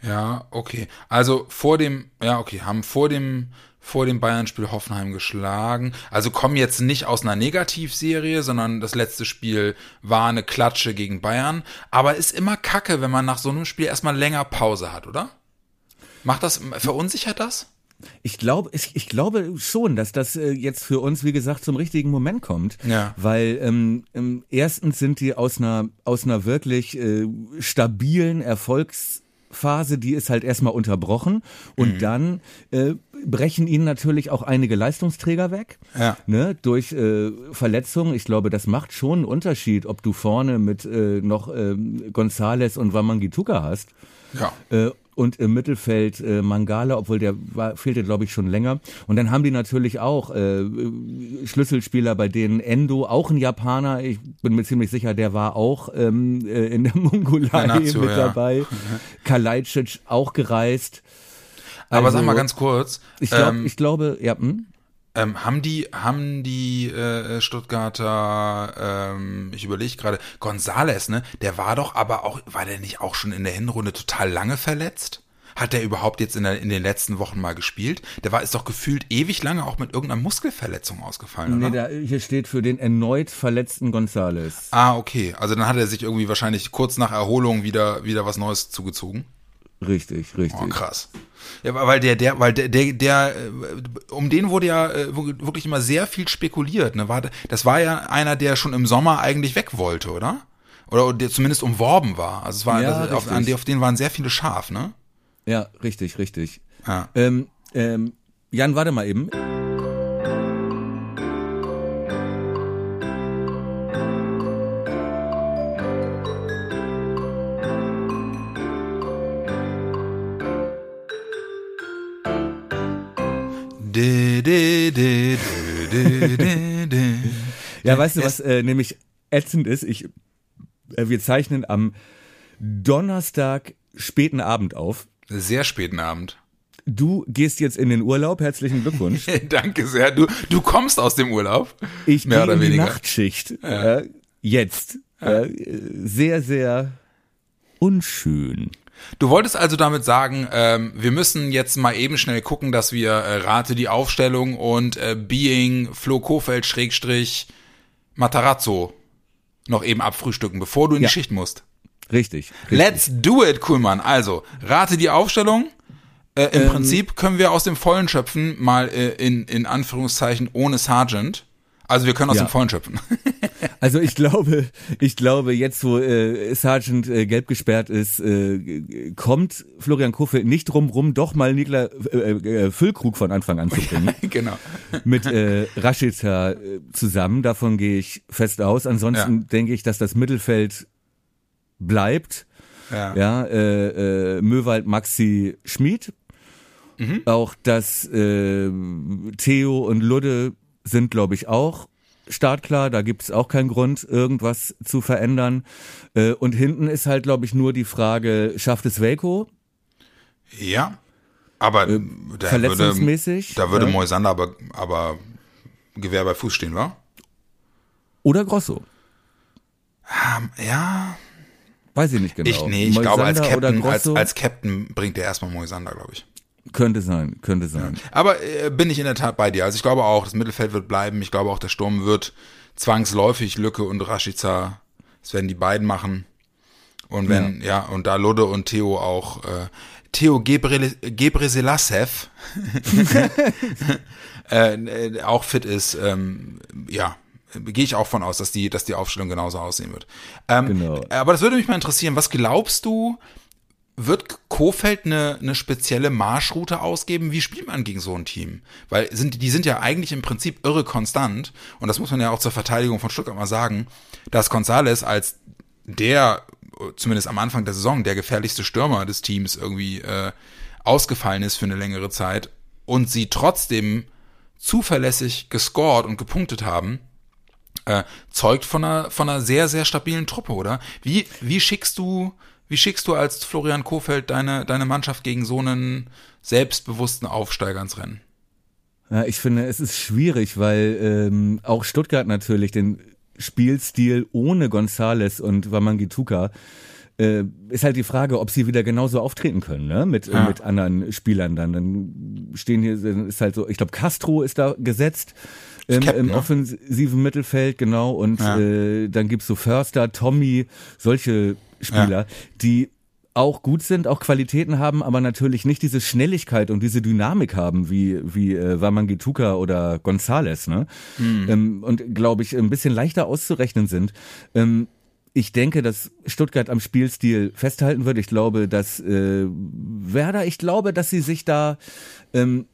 Speaker 3: Ja, okay. Also vor dem, ja, okay, haben vor dem, vor dem Bayern-Spiel Hoffenheim geschlagen. Also kommen jetzt nicht aus einer Negativserie, sondern das letzte Spiel war eine Klatsche gegen Bayern. Aber ist immer kacke, wenn man nach so einem Spiel erstmal länger Pause hat, oder? Macht das, verunsichert das?
Speaker 1: Ich glaube, ich, ich glaube schon, dass das äh, jetzt für uns, wie gesagt, zum richtigen Moment kommt.
Speaker 3: Ja.
Speaker 1: Weil ähm, ähm, erstens sind die aus einer aus einer wirklich äh, stabilen Erfolgsphase, die ist halt erstmal unterbrochen und dann äh, brechen ihnen natürlich auch einige Leistungsträger weg.
Speaker 3: Ja.
Speaker 1: Ne, durch äh, Verletzungen. Ich glaube, das macht schon einen Unterschied, ob du vorne mit äh, noch ähm, Gonzales und Wamangituka hast.
Speaker 3: Ja.
Speaker 1: Äh, und im Mittelfeld äh, Mangala, obwohl der war, fehlte, glaube ich, schon länger. Und dann haben die natürlich auch äh, Schlüsselspieler, bei denen Endo, auch ein Japaner, ich bin mir ziemlich sicher, der war auch ähm, äh, in der Mongolei
Speaker 3: Natsu,
Speaker 1: mit
Speaker 3: ja.
Speaker 1: dabei. Kalajdzic auch gereist.
Speaker 3: Aber
Speaker 1: Also,
Speaker 3: sag mal ganz kurz.
Speaker 1: Ich, glaub,
Speaker 3: ähm,
Speaker 1: ich glaube, ja, hm?
Speaker 3: Ähm, haben die, haben die äh, Stuttgarter, ähm, ich überlege gerade, Gonzales, ne? Der war doch aber auch, war der nicht auch schon in der Hinrunde total lange verletzt? Hat der überhaupt jetzt in, der, in den letzten Wochen mal gespielt? Der war ist doch gefühlt ewig lange auch mit irgendeiner Muskelverletzung ausgefallen, oder?
Speaker 1: nee, da, hier steht für den erneut verletzten Gonzales.
Speaker 3: ah, okay. Also dann hat er sich irgendwie wahrscheinlich kurz nach Erholung wieder, wieder was Neues zugezogen.
Speaker 1: Richtig, richtig.
Speaker 3: Oh, krass. Ja, weil der, der, weil der, der, der, äh, um den wurde ja äh, wirklich immer sehr viel spekuliert. Ne? Das war ja einer, der schon im Sommer eigentlich weg wollte, oder? Oder der zumindest umworben war. Also es war,
Speaker 1: Ja,
Speaker 3: das, auf, an auf den waren sehr viele scharf, ne?
Speaker 1: Ja, richtig, richtig.
Speaker 3: Ja.
Speaker 1: Ähm, ähm, Jan, warte mal eben. Weißt du, was äh, nämlich ätzend ist? Ich, äh, wir zeichnen am Donnerstag späten Abend auf.
Speaker 3: Sehr späten Abend.
Speaker 1: Du gehst jetzt in den Urlaub. Herzlichen Glückwunsch.
Speaker 3: Danke sehr. Du, du kommst aus dem Urlaub.
Speaker 1: Ich
Speaker 3: Mehr oder
Speaker 1: in die
Speaker 3: weniger.
Speaker 1: Nachtschicht. Äh, jetzt. Äh, sehr, sehr unschön.
Speaker 3: Du wolltest also damit sagen, ähm, wir müssen jetzt mal eben schnell gucken, dass wir äh, Rate die Aufstellung und äh, Being Flo Kofeld Schrägstrich Matarazzo noch eben abfrühstücken, bevor du in
Speaker 1: Ja.
Speaker 3: die Schicht musst.
Speaker 1: Richtig. richtig.
Speaker 3: Let's do it, Kuhlmann. Also, rate die Aufstellung. Äh,
Speaker 1: Ähm.
Speaker 3: Im Prinzip können wir aus dem Vollen schöpfen, mal äh, in, in Anführungszeichen ohne Sergeant. Also wir können aus
Speaker 1: Ja.
Speaker 3: dem Vollen schöpfen.
Speaker 1: Also ich glaube, ich glaube, jetzt wo äh, Sergeant äh, gelb gesperrt ist, äh, kommt Florian Kofeld nicht drum rum, doch mal Nikla äh, äh, Füllkrug von Anfang an zu bringen.
Speaker 3: genau.
Speaker 1: mit äh, Rashica äh, zusammen. Davon gehe ich fest aus. Ansonsten
Speaker 3: Ja.
Speaker 1: denke ich, dass das Mittelfeld bleibt.
Speaker 3: Ja.
Speaker 1: Ja, äh, äh, Möwald, Maxi, Schmid.
Speaker 3: Mhm.
Speaker 1: Auch das äh, Theo und Ludde sind, glaube ich, auch startklar. Da gibt es auch keinen Grund, irgendwas zu verändern. Äh, und hinten ist halt, glaube ich, nur die Frage, schafft es Velko?
Speaker 3: Ja. Aber da würde,
Speaker 1: Äh, verletzungsmäßig,
Speaker 3: da würde
Speaker 1: ja.
Speaker 3: Moisander aber, aber Gewehr bei Fuß stehen, wa?
Speaker 1: Oder Grosso?
Speaker 3: Ja.
Speaker 1: Weiß ich nicht genau.
Speaker 3: Ich, nee, ich glaube, als
Speaker 1: Moisander
Speaker 3: Captain, als, als Captain bringt er erstmal Moisander, glaube ich.
Speaker 1: Könnte sein, könnte sein.
Speaker 3: Aber äh, bin ich in der Tat bei dir. Also ich glaube auch, das Mittelfeld wird bleiben. Ich glaube auch, der Sturm wird zwangsläufig Lücke und Rashica, das werden die beiden machen. Und wenn, ja, und da Ludde und Theo auch, äh, Theo Gebre, Gebreselassev äh, äh, auch fit ist, ähm, ja, gehe ich auch von aus, dass die, dass die Aufstellung genauso aussehen wird. Ähm,
Speaker 1: Genau.
Speaker 3: Aber das würde mich mal interessieren, was glaubst du, wird Kofeld eine, eine spezielle Marschroute ausgeben? Wie spielt man gegen so ein Team? Weil sind, die sind ja eigentlich im Prinzip irre konstant. Und das muss man ja auch zur Verteidigung von Stuttgart mal sagen, dass Gonzales als der, zumindest am Anfang der Saison, der gefährlichste Stürmer des Teams irgendwie äh, ausgefallen ist für eine längere Zeit und sie trotzdem zuverlässig gescored und gepunktet haben, äh, zeugt von einer, von einer sehr, sehr stabilen Truppe, oder? Wie, wie schickst du, wie schickst du als Florian Kofeld deine, deine Mannschaft gegen so einen selbstbewussten Aufsteiger ins Rennen?
Speaker 1: Ja, ich finde, es ist schwierig, weil ähm, auch Stuttgart natürlich den Spielstil ohne Gonzales und Wamangituka äh, ist halt die Frage, ob sie wieder genauso auftreten können, ne? Mit,
Speaker 3: Ja.
Speaker 1: mit anderen Spielern dann. Dann stehen hier, dann ist halt so, ich glaube, Castro ist da gesetzt. Im,
Speaker 3: Captain,
Speaker 1: im
Speaker 3: ne?
Speaker 1: offensiven Mittelfeld, genau. Und
Speaker 3: Ja.
Speaker 1: äh, dann gibt's so Förster, Tommy, solche Spieler, die auch gut sind, auch Qualitäten haben, aber natürlich nicht diese Schnelligkeit und diese Dynamik haben wie wie äh, Wamangituka oder Gonzales, ne? Ähm, und glaube ich ein bisschen leichter auszurechnen sind. Ähm, ich denke, dass Stuttgart am Spielstil festhalten wird. Ich glaube, dass äh, Werder, ich glaube, dass sie sich da ähm,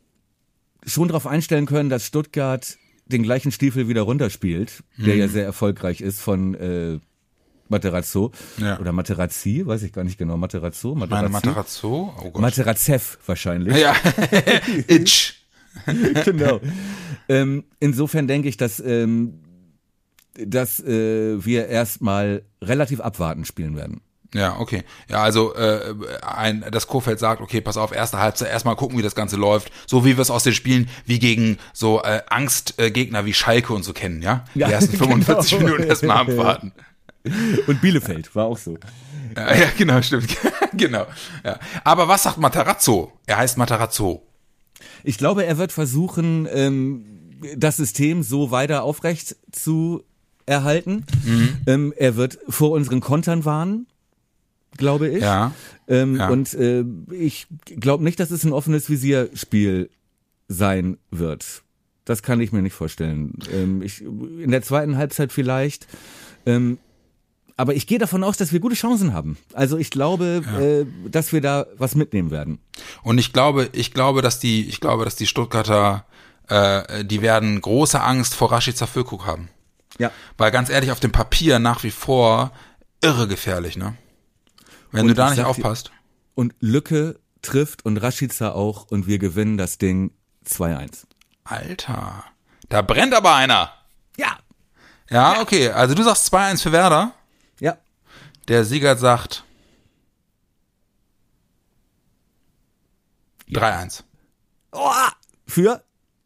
Speaker 1: schon darauf einstellen können, dass Stuttgart den gleichen Stiefel wieder runterspielt, der ja sehr erfolgreich ist von äh, Materazzo
Speaker 3: Ja.
Speaker 1: oder Materazzi, weiß ich gar nicht genau, Materazzo,
Speaker 3: Meine
Speaker 1: Materazzi.
Speaker 3: Materazzo? Oh Gott.
Speaker 1: Materazzev wahrscheinlich.
Speaker 3: ja. Itch.
Speaker 1: genau. ähm, insofern denke ich, dass, ähm, dass äh, wir erstmal relativ abwarten spielen werden.
Speaker 3: Ja, okay. Ja, also äh, ein, das Kofeld sagt, okay, pass auf, erste Halbzeit, erstmal gucken, wie das Ganze läuft, so wie wir es aus den Spielen wie gegen so äh, Angstgegner wie Schalke und so kennen, ja?
Speaker 1: Ja,
Speaker 3: Die ersten 45
Speaker 1: genau.
Speaker 3: Minuten erstmal abwarten.
Speaker 1: Und Bielefeld war auch so.
Speaker 3: Ja, ja genau, stimmt. genau. Ja. Aber was sagt Matarazzo? Er heißt Matarazzo.
Speaker 1: Ich glaube, er wird versuchen, ähm, das System so weiter aufrecht zu erhalten.
Speaker 3: Mhm.
Speaker 1: Ähm, er wird vor unseren Kontern warnen, glaube ich.
Speaker 3: Ja.
Speaker 1: Ähm,
Speaker 3: Ja.
Speaker 1: Und äh, ich glaube nicht, dass es ein offenes Visierspiel sein wird. Das kann ich mir nicht vorstellen. Ähm, ich, in der zweiten Halbzeit vielleicht. Ähm, aber ich gehe davon aus, dass wir gute Chancen haben. Also ich glaube, äh, dass wir da was mitnehmen werden.
Speaker 3: Und ich glaube, ich glaube, dass die, ich glaube, dass die Stuttgarter, äh, die werden große Angst vor Rashica Füllkrug haben.
Speaker 1: Ja.
Speaker 3: Weil ganz ehrlich, auf dem Papier nach wie vor irre gefährlich, ne? Wenn
Speaker 1: Und
Speaker 3: du da
Speaker 1: ich
Speaker 3: nicht
Speaker 1: sag dir-
Speaker 3: aufpasst.
Speaker 1: Und Lücke trifft und Rashica auch und wir gewinnen das Ding 2-1.
Speaker 3: Alter, Da brennt aber einer.
Speaker 1: Ja.
Speaker 3: Ja, okay. Also du sagst 2-1 für Werder. Der Siegert sagt 3-1.
Speaker 1: Oh, für?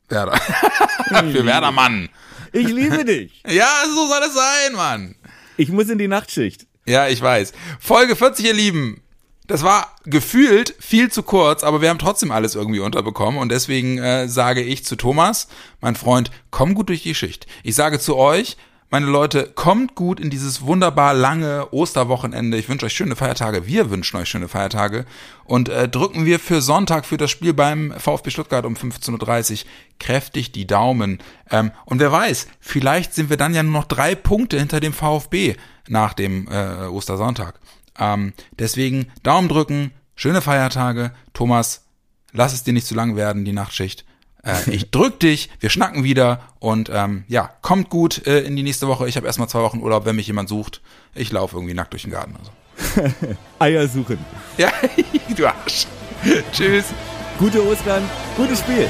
Speaker 3: Werder. für Werder, Mann.
Speaker 1: Ich liebe dich.
Speaker 3: Ja, so soll es sein, Mann.
Speaker 1: Ich muss in die Nachtschicht.
Speaker 3: Ja, ich weiß. Folge 40, ihr Lieben. Das war gefühlt viel zu kurz, aber wir haben trotzdem alles irgendwie unterbekommen und deswegen äh, sage ich zu Thomas, mein Freund, komm gut durch die Schicht. Ich sage zu euch, meine Leute, kommt gut in dieses wunderbar lange Osterwochenende. Ich wünsche euch schöne Feiertage. Wir wünschen euch schöne Feiertage. Und äh, drücken wir für Sonntag für das Spiel beim VfB Stuttgart um 15.30 Uhr kräftig die Daumen. Ähm, und wer weiß, vielleicht sind wir dann ja nur noch drei Punkte hinter dem VfB nach dem äh, Ostersonntag. Ähm, deswegen Daumen drücken, schöne Feiertage. Thomas, lass es dir nicht zu lang werden, die Nachtschicht. Äh, ich drück dich, wir schnacken wieder und ähm, ja, kommt gut äh, in die nächste Woche. Ich habe erstmal zwei Wochen Urlaub, wenn mich jemand sucht. Ich laufe irgendwie nackt durch den Garten. Also.
Speaker 1: Eier suchen.
Speaker 3: Ja, du Arsch. Tschüss.
Speaker 1: Gute Ostern, gutes Spiel.